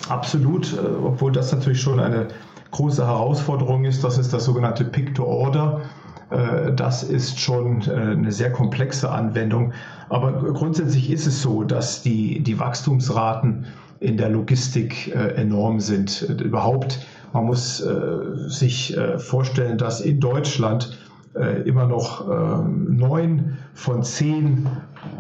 Absolut, äh, obwohl das natürlich schon eine große Herausforderung ist. Das ist das sogenannte Pick-to-Order. Äh, das ist schon äh, eine sehr komplexe Anwendung. Aber grundsätzlich ist es so, dass die, die Wachstumsraten in der Logistik enorm sind. Überhaupt, man muss sich vorstellen, dass in Deutschland immer noch neun von zehn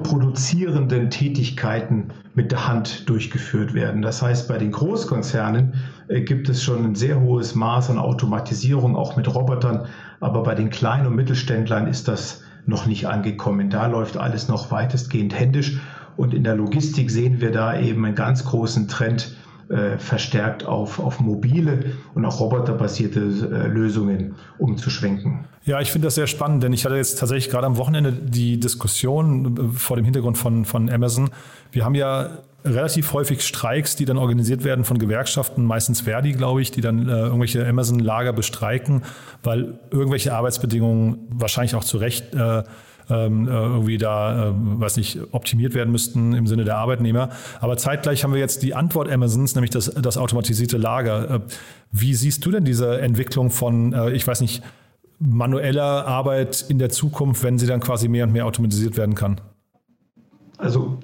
produzierenden Tätigkeiten mit der Hand durchgeführt werden. Das heißt, bei den Großkonzernen äh, gibt es schon ein sehr hohes Maß an Automatisierung, auch mit Robotern, aber bei den kleinen und Mittelständlern ist das noch nicht angekommen. Da läuft alles noch weitestgehend händisch und in der Logistik sehen wir da eben einen ganz großen Trend äh, verstärkt auf, auf mobile und auch roboterbasierte äh, Lösungen umzuschwenken. Ja, ich finde das sehr spannend, denn ich hatte jetzt tatsächlich gerade am Wochenende die Diskussion äh, vor dem Hintergrund von, von Amazon. Wir haben ja relativ häufig Streiks, die dann organisiert werden von Gewerkschaften, meistens Verdi, glaube ich, die dann äh, irgendwelche Amazon-Lager bestreiken, weil irgendwelche Arbeitsbedingungen wahrscheinlich auch zu Recht äh, ähm, äh, irgendwie da, äh, weiß nicht, optimiert werden müssten im Sinne der Arbeitnehmer. Aber zeitgleich haben wir jetzt die Antwort Amazons, nämlich das, das automatisierte Lager. Äh, wie siehst du denn diese Entwicklung von, ich weiß nicht, manueller Arbeit in der Zukunft, wenn sie dann quasi mehr und mehr automatisiert werden kann? Also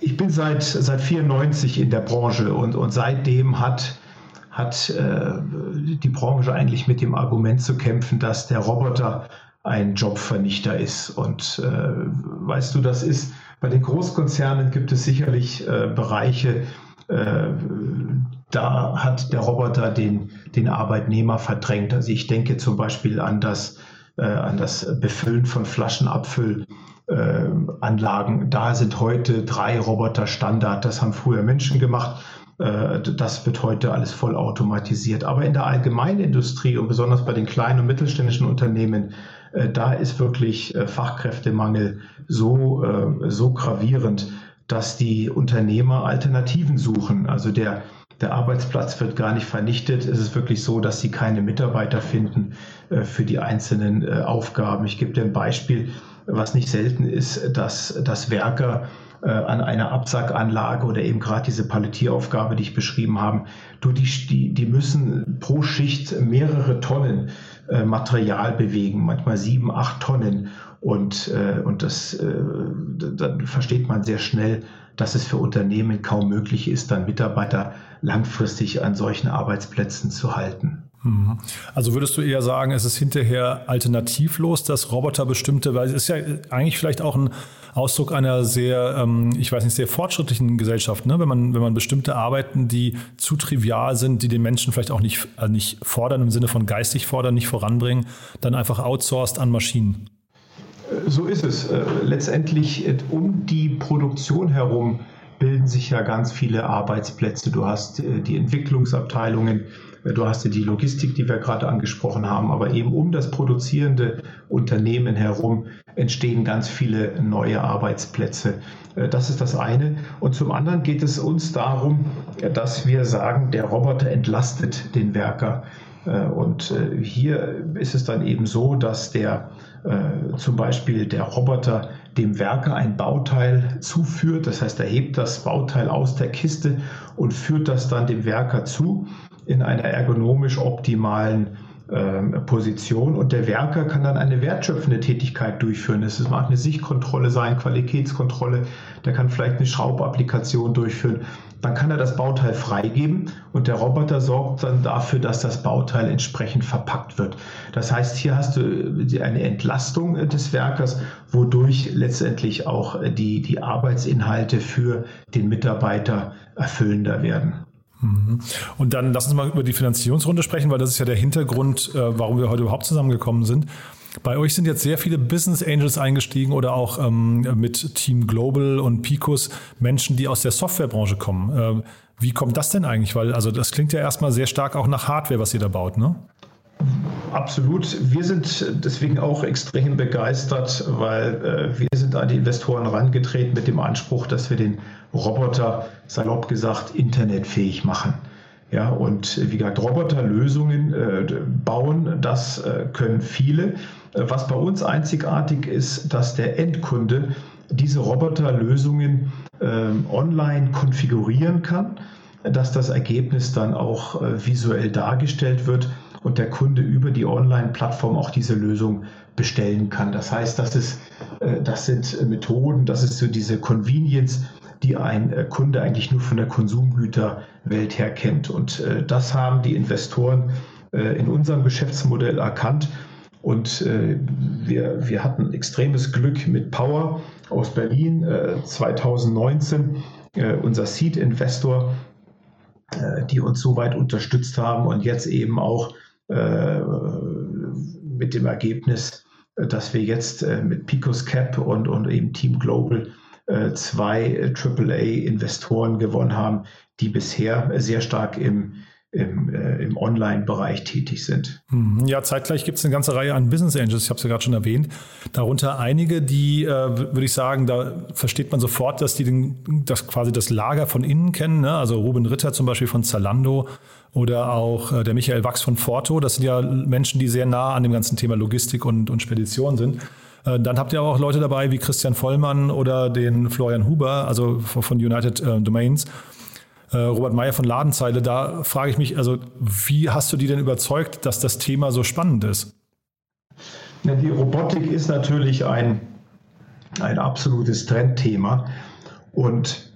ich bin seit, seit 94 in der Branche und, und seitdem hat, hat äh, die Branche eigentlich mit dem Argument zu kämpfen, dass der Roboter ein Jobvernichter ist. Und äh, weißt du, das ist bei den Großkonzernen gibt es sicherlich äh, Bereiche, äh, da hat der Roboter den, den Arbeitnehmer verdrängt. Also ich denke zum Beispiel an das, äh, an das Befüllen von Flaschenabfüllanlagen. da sind heute drei Roboter Standard. Das haben früher Menschen gemacht. Äh, das wird heute alles voll automatisiert. Aber in der allgemeinen Industrie und besonders bei den kleinen und mittelständischen Unternehmen äh, da ist wirklich äh, Fachkräftemangel so, äh, so gravierend, dass die Unternehmer Alternativen suchen. Also der, der Arbeitsplatz wird gar nicht vernichtet. Es ist wirklich so, dass sie keine Mitarbeiter finden für die einzelnen Aufgaben. Ich gebe dir ein Beispiel, was nicht selten ist, dass, dass Werker an einer Absackanlage oder eben gerade diese Palettieraufgabe, die ich beschrieben habe, du, die, die, die müssen pro Schicht mehrere Tonnen äh, Material bewegen, manchmal sieben, acht Tonnen. Und, äh, und das, äh, dann versteht man sehr schnell, dass es für Unternehmen kaum möglich ist, dann Mitarbeiter langfristig an solchen Arbeitsplätzen zu halten. Mhm. Also würdest du eher sagen, es ist hinterher alternativlos, dass Roboter bestimmte, weil es ist ja eigentlich vielleicht auch ein Ausdruck einer sehr, ähm, ich weiß nicht, sehr fortschrittlichen Gesellschaft, ne? wenn, man, wenn man bestimmte Arbeiten, die zu trivial sind, die den Menschen vielleicht auch nicht, also nicht fordern, im Sinne von geistig fordern, nicht voranbringen, dann einfach outsourced an Maschinen. So ist es. Äh, letztendlich äh, um die Produktion herum bilden sich ja ganz viele Arbeitsplätze. Du hast äh, die Entwicklungsabteilungen, Du hast ja die Logistik, die wir gerade angesprochen haben, aber eben um das produzierende Unternehmen herum entstehen ganz viele neue Arbeitsplätze. Äh, das ist das eine. Und zum anderen geht es uns darum, dass wir sagen, der Roboter entlastet den Werker. Äh, und äh, hier ist es dann eben so, dass der zum Beispiel der Roboter dem Werker ein Bauteil zuführt. Das heißt, er hebt das Bauteil aus der Kiste und führt das dann dem Werker zu in einer ergonomisch optimalen ähm, Position und der Werker kann dann eine wertschöpfende Tätigkeit durchführen. Das mag eine Sichtkontrolle sein, Qualitätskontrolle, der kann vielleicht eine Schraubapplikation durchführen. Dann kann er das Bauteil freigeben und der Roboter sorgt dann dafür, dass das Bauteil entsprechend verpackt wird. Das heißt, hier hast du eine Entlastung des Werkers, wodurch letztendlich auch die, die Arbeitsinhalte für den Mitarbeiter erfüllender werden. Mhm. Und dann lass uns mal über die Finanzierungsrunde sprechen, weil das ist ja der Hintergrund, äh, warum wir heute überhaupt zusammengekommen sind. Bei euch sind jetzt sehr viele Business Angels eingestiegen oder auch ähm, mit Team Global und Picos Menschen, die aus der Softwarebranche kommen. Ähm, wie kommt das denn eigentlich? Weil also das klingt ja erstmal sehr stark auch nach Hardware, was ihr da baut, ne? Absolut. Wir sind deswegen auch extrem begeistert, weil äh, wir sind an die Investoren herangetreten mit dem Anspruch, dass wir den Roboter, salopp gesagt, internetfähig machen. Ja, und wie gesagt, Roboterlösungen äh, bauen, das äh, können viele. Was bei uns einzigartig ist, dass der Endkunde diese Roboterlösungen äh, online konfigurieren kann, dass das Ergebnis dann auch äh, visuell dargestellt wird und der Kunde über die Online-Plattform auch diese Lösung bestellen kann. Das heißt, das, ist, äh, das sind Methoden, das ist so diese Convenience, die ein äh, Kunde eigentlich nur von der Konsumgüterwelt her kennt. Und äh, das haben die Investoren in unserem Geschäftsmodell erkannt. Und wir, wir hatten extremes Glück mit Power aus Berlin 2019, unser Seed-Investor, die uns so weit unterstützt haben und jetzt eben auch mit dem Ergebnis, dass wir jetzt mit Picos Cap und, und eben Team Global äh, zwei AAA-Investoren gewonnen haben, die bisher sehr stark im, im, äh, im Online-Bereich tätig sind. Mhm. Ja, zeitgleich gibt es eine ganze Reihe an Business Angels, ich habe es ja gerade schon erwähnt. Darunter einige, die, äh, würde ich sagen, da versteht man sofort, dass die den, das quasi das Lager von innen kennen. Ne? Also Ruben Ritter zum Beispiel von Zalando oder auch äh, der Michael Wachs von Forto. Das sind ja Menschen, die sehr nah an dem ganzen Thema Logistik und, und Spedition sind. Äh, dann habt ihr aber auch Leute dabei wie Christian Vollmann oder den Florian Huber, also von United äh, Domains. Äh, Robert Meyer von Ladenzeile, da frage ich mich, also wie hast du die denn überzeugt, dass das Thema so spannend ist? Ja, die Robotik ist natürlich ein, ein absolutes Trendthema und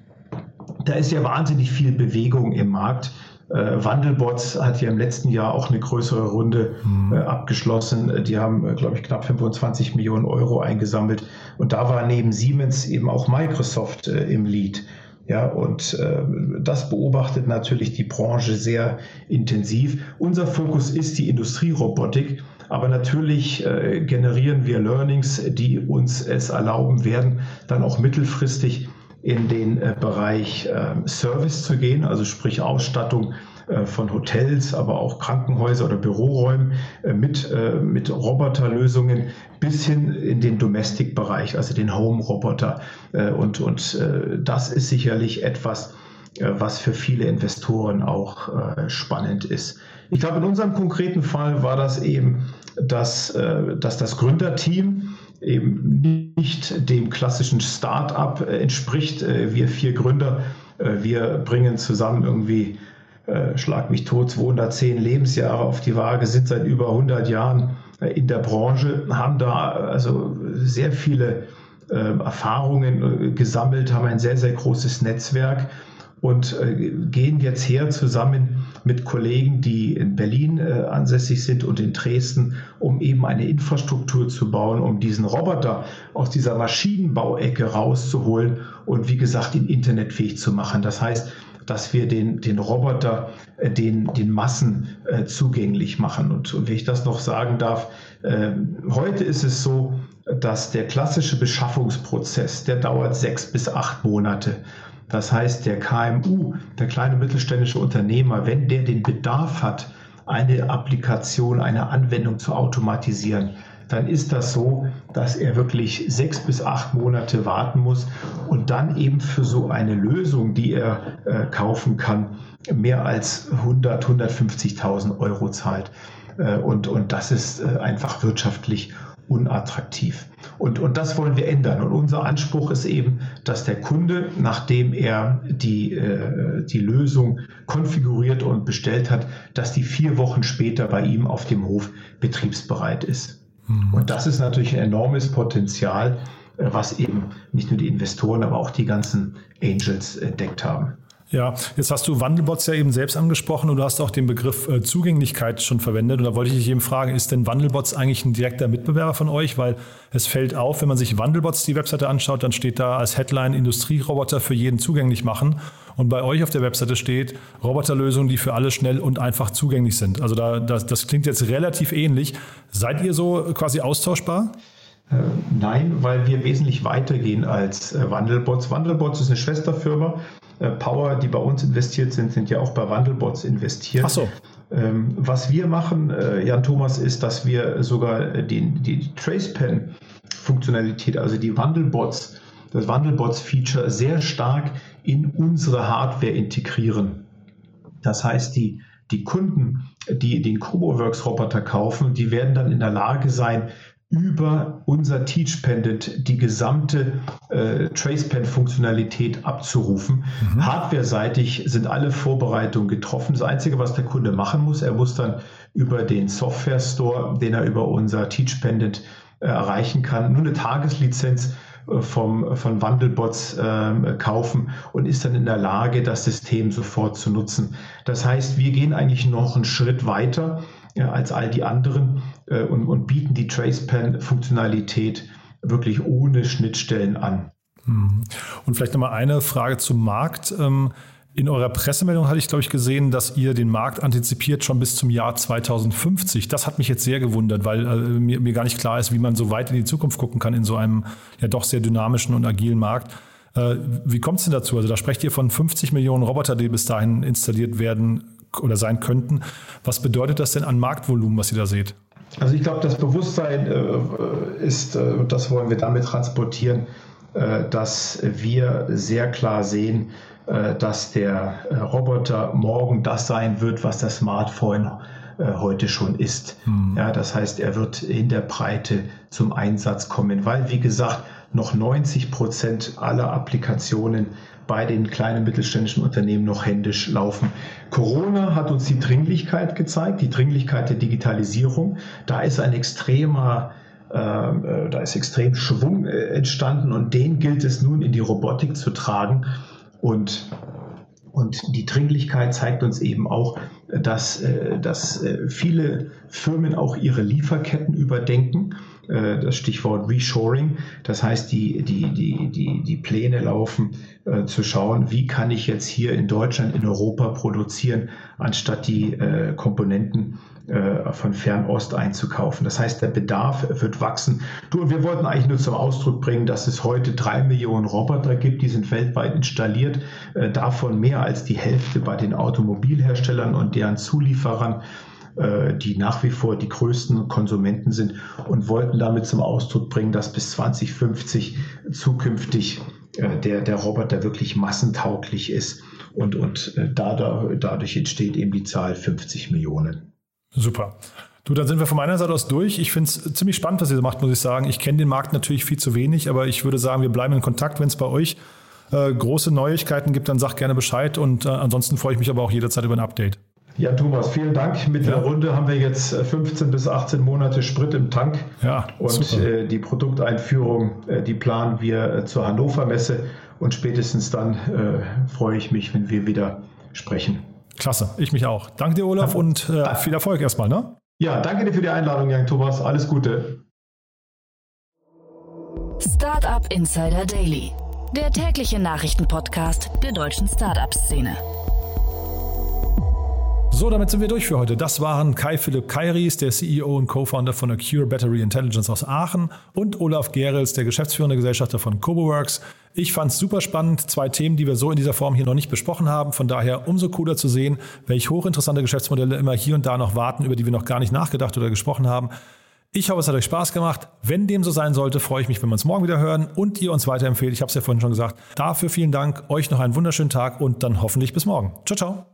da ist ja wahnsinnig viel Bewegung im Markt. Äh, Wandelbots hat ja im letzten Jahr auch eine größere Runde mhm. äh, abgeschlossen. Die haben, äh, glaube ich, knapp 25 Millionen Euro eingesammelt. Und da war neben Siemens eben auch Microsoft im Lead. Ja, und äh, das beobachtet natürlich die Branche sehr intensiv. Unser Fokus ist die Industrierobotik, aber natürlich äh, generieren wir Learnings, die uns es erlauben werden, dann auch mittelfristig in den äh, Bereich ähm, Service zu gehen, also sprich Ausstattung äh, von Hotels, aber auch Krankenhäuser oder Büroräumen äh, mit, mit Roboterlösungen bis hin in den Domestic-Bereich, also den Home-Roboter. Und, und das ist sicherlich etwas, was für viele Investoren auch spannend ist. Ich glaube, in unserem konkreten Fall war das eben, dass, dass das Gründerteam eben nicht dem klassischen Start-up äh, entspricht. Äh, wir vier Gründer, äh, wir bringen zusammen irgendwie, schlag mich tot, 210 Lebensjahre auf die Waage, sind seit über 100 Jahren in der Branche, haben da also sehr viele Erfahrungen gesammelt, haben ein sehr, sehr großes Netzwerk und äh, gehen jetzt her zusammen mit Kollegen, die in Berlin äh, ansässig sind und in Dresden, um eben eine Infrastruktur zu bauen, um diesen Roboter aus dieser Maschinenbauecke rauszuholen und wie gesagt, ihn internetfähig zu machen. Das heißt, dass wir den, den Roboter äh, den, den Massen zugänglich machen. Und, wie ich das noch sagen darf, heute ist es so, dass der klassische Beschaffungsprozess, der dauert sechs bis acht Monate. Das heißt, der KMU, der kleine mittelständische Unternehmer, wenn der den Bedarf hat, eine Applikation, eine Anwendung zu automatisieren, dann ist das so, dass er wirklich sechs bis acht Monate warten muss und dann eben für so eine Lösung, die er äh, kaufen kann, mehr als 100, 150.000 Euro zahlt. Äh, und, und das ist äh, einfach wirtschaftlich unattraktiv. Und, und das wollen wir ändern. Und unser Anspruch ist eben, dass der Kunde, nachdem er die, äh, die Lösung konfiguriert und bestellt hat, dass die vier Wochen später bei ihm auf dem Hof betriebsbereit ist. Mhm. Und das ist natürlich ein enormes Potenzial, was eben nicht nur die Investoren, aber auch die ganzen Angels entdeckt haben. Ja, jetzt hast du Wandelbots ja eben selbst angesprochen und du hast auch den Begriff äh, Zugänglichkeit schon verwendet. Und da wollte ich dich eben fragen, ist denn Wandelbots eigentlich ein direkter Mitbewerber von euch? Weil es fällt auf, wenn man sich Wandelbots die Webseite anschaut, dann steht da als Headline Industrieroboter für jeden zugänglich machen. Und bei euch auf der Webseite steht Roboterlösungen, die für alle schnell und einfach zugänglich sind. Also da, das, das klingt jetzt relativ ähnlich. Seid ihr so quasi austauschbar? Äh, nein, weil wir wesentlich weitergehen als äh, Wandelbots. Wandelbots ist eine Schwesterfirma äh, Power, die bei uns investiert sind, sind ja auch bei Wandelbots investiert. Ach so. Ähm, was wir machen, äh, Jan Thomas, ist, dass wir sogar die, die Tracepen-Funktionalität, also die Wandelbots, das Wandelbots-Feature sehr stark in unsere Hardware integrieren. Das heißt, die, die Kunden, die den CoboWorks-Roboter kaufen, die werden dann in der Lage sein, über unser Teach Pendant die gesamte äh, TracePen-Funktionalität abzurufen. Mhm. Hardware-seitig sind alle Vorbereitungen getroffen. Das Einzige, was der Kunde machen muss, er muss dann über den Software Store, den er über unser Teach Pendant äh, erreichen kann, nur eine Tageslizenz äh, vom, von Wandelbots äh, kaufen und ist dann in der Lage, das System sofort zu nutzen. Das heißt, wir gehen eigentlich noch einen Schritt weiter ja, als all die anderen äh, und, und bieten die TracePen-Funktionalität wirklich ohne Schnittstellen an. Mhm. Und vielleicht nochmal eine Frage zum Markt. Ähm, in eurer Pressemeldung hatte ich, glaube ich, gesehen, dass ihr den Markt antizipiert schon bis zum Jahr 2050. Das hat mich jetzt sehr gewundert, weil äh, mir, mir, gar nicht klar ist, wie man so weit in die Zukunft gucken kann in so einem ja doch sehr dynamischen und agilen Markt. Äh, wie kommt es denn dazu? Also da sprecht ihr von 50 Millionen Roboter, die bis dahin installiert werden oder sein könnten. Was bedeutet das denn an Marktvolumen, was ihr da seht? Also ich glaube, das Bewusstsein äh, ist, äh, und das wollen wir damit transportieren, äh, dass wir sehr klar sehen, äh, dass der äh, Roboter morgen das sein wird, was das Smartphone äh, heute schon ist. Hm. Ja, das heißt, er wird in der Breite zum Einsatz kommen, weil, wie gesagt, noch 90 Prozent aller Applikationen bei den kleinen mittelständischen Unternehmen noch händisch laufen. Corona hat uns die Dringlichkeit gezeigt, die Dringlichkeit der Digitalisierung. Da ist ein extremer äh, da ist extrem Schwung äh, entstanden und den gilt es nun in die Robotik zu tragen. Und, und die Dringlichkeit zeigt uns eben auch, dass, äh, dass viele Firmen auch ihre Lieferketten überdenken äh, das Stichwort Reshoring. Das heißt, die, die, die, die, die Pläne laufen, äh, zu schauen, wie kann ich jetzt hier in Deutschland, in Europa produzieren, anstatt die äh, Komponenten äh, von Fernost einzukaufen. Das heißt, der Bedarf wird wachsen. Du, wir wollten eigentlich nur zum Ausdruck bringen, dass es heute drei Millionen Roboter gibt, die sind weltweit installiert, äh, davon mehr als die Hälfte bei den Automobilherstellern und deren Zulieferern. Äh, die nach wie vor die größten Konsumenten sind und wollten damit zum Ausdruck bringen, dass bis 2050 zukünftig äh, der, der Roboter wirklich massentauglich ist und, und äh, dadurch entsteht eben die Zahl 50 Millionen. Super. Du, dann sind wir von meiner Seite aus durch. Ich finde es ziemlich spannend, was ihr macht, muss ich sagen. Ich kenne den Markt natürlich viel zu wenig, aber ich würde sagen, wir bleiben in Kontakt, wenn es bei euch äh, große Neuigkeiten gibt, dann sagt gerne Bescheid und äh, ansonsten freue ich mich aber auch jederzeit über ein Update. Ja, Thomas, vielen Dank. Mit ja. der Runde haben wir jetzt 15 äh, bis 18 Monate Sprit im Tank. Ja, und äh, die Produkteinführung, äh, die planen wir äh, zur Hannover Messe. und spätestens dann äh, freue ich mich, wenn wir wieder sprechen. Klasse, ich mich auch. Danke dir, Olaf, und äh, viel Erfolg erstmal. Ne? Ja, danke dir für die Einladung, Jan Thomas. Alles Gute. Startup Insider Daily, der tägliche Nachrichtenpodcast der deutschen Startup-Szene. So, damit sind wir durch für heute. Das waren Kai Philipp Kairis, der CEO und Co-Founder von Acure Battery Intelligence aus Aachen und Olaf Gerels, der geschäftsführende Gesellschafter von CoboWorks. Ich fand es super spannend, zwei Themen, die wir so in dieser Form hier noch nicht besprochen haben. Von daher umso cooler zu sehen, welche hochinteressante Geschäftsmodelle immer hier und da noch warten, über die wir noch gar nicht nachgedacht oder gesprochen haben. Ich hoffe, es hat euch Spaß gemacht. Wenn dem so sein sollte, freue ich mich, wenn wir uns morgen wieder hören und ihr uns weiterempfehlt. Ich habe es ja vorhin schon gesagt. Dafür vielen Dank, euch noch einen wunderschönen Tag und dann hoffentlich bis morgen. Ciao, ciao.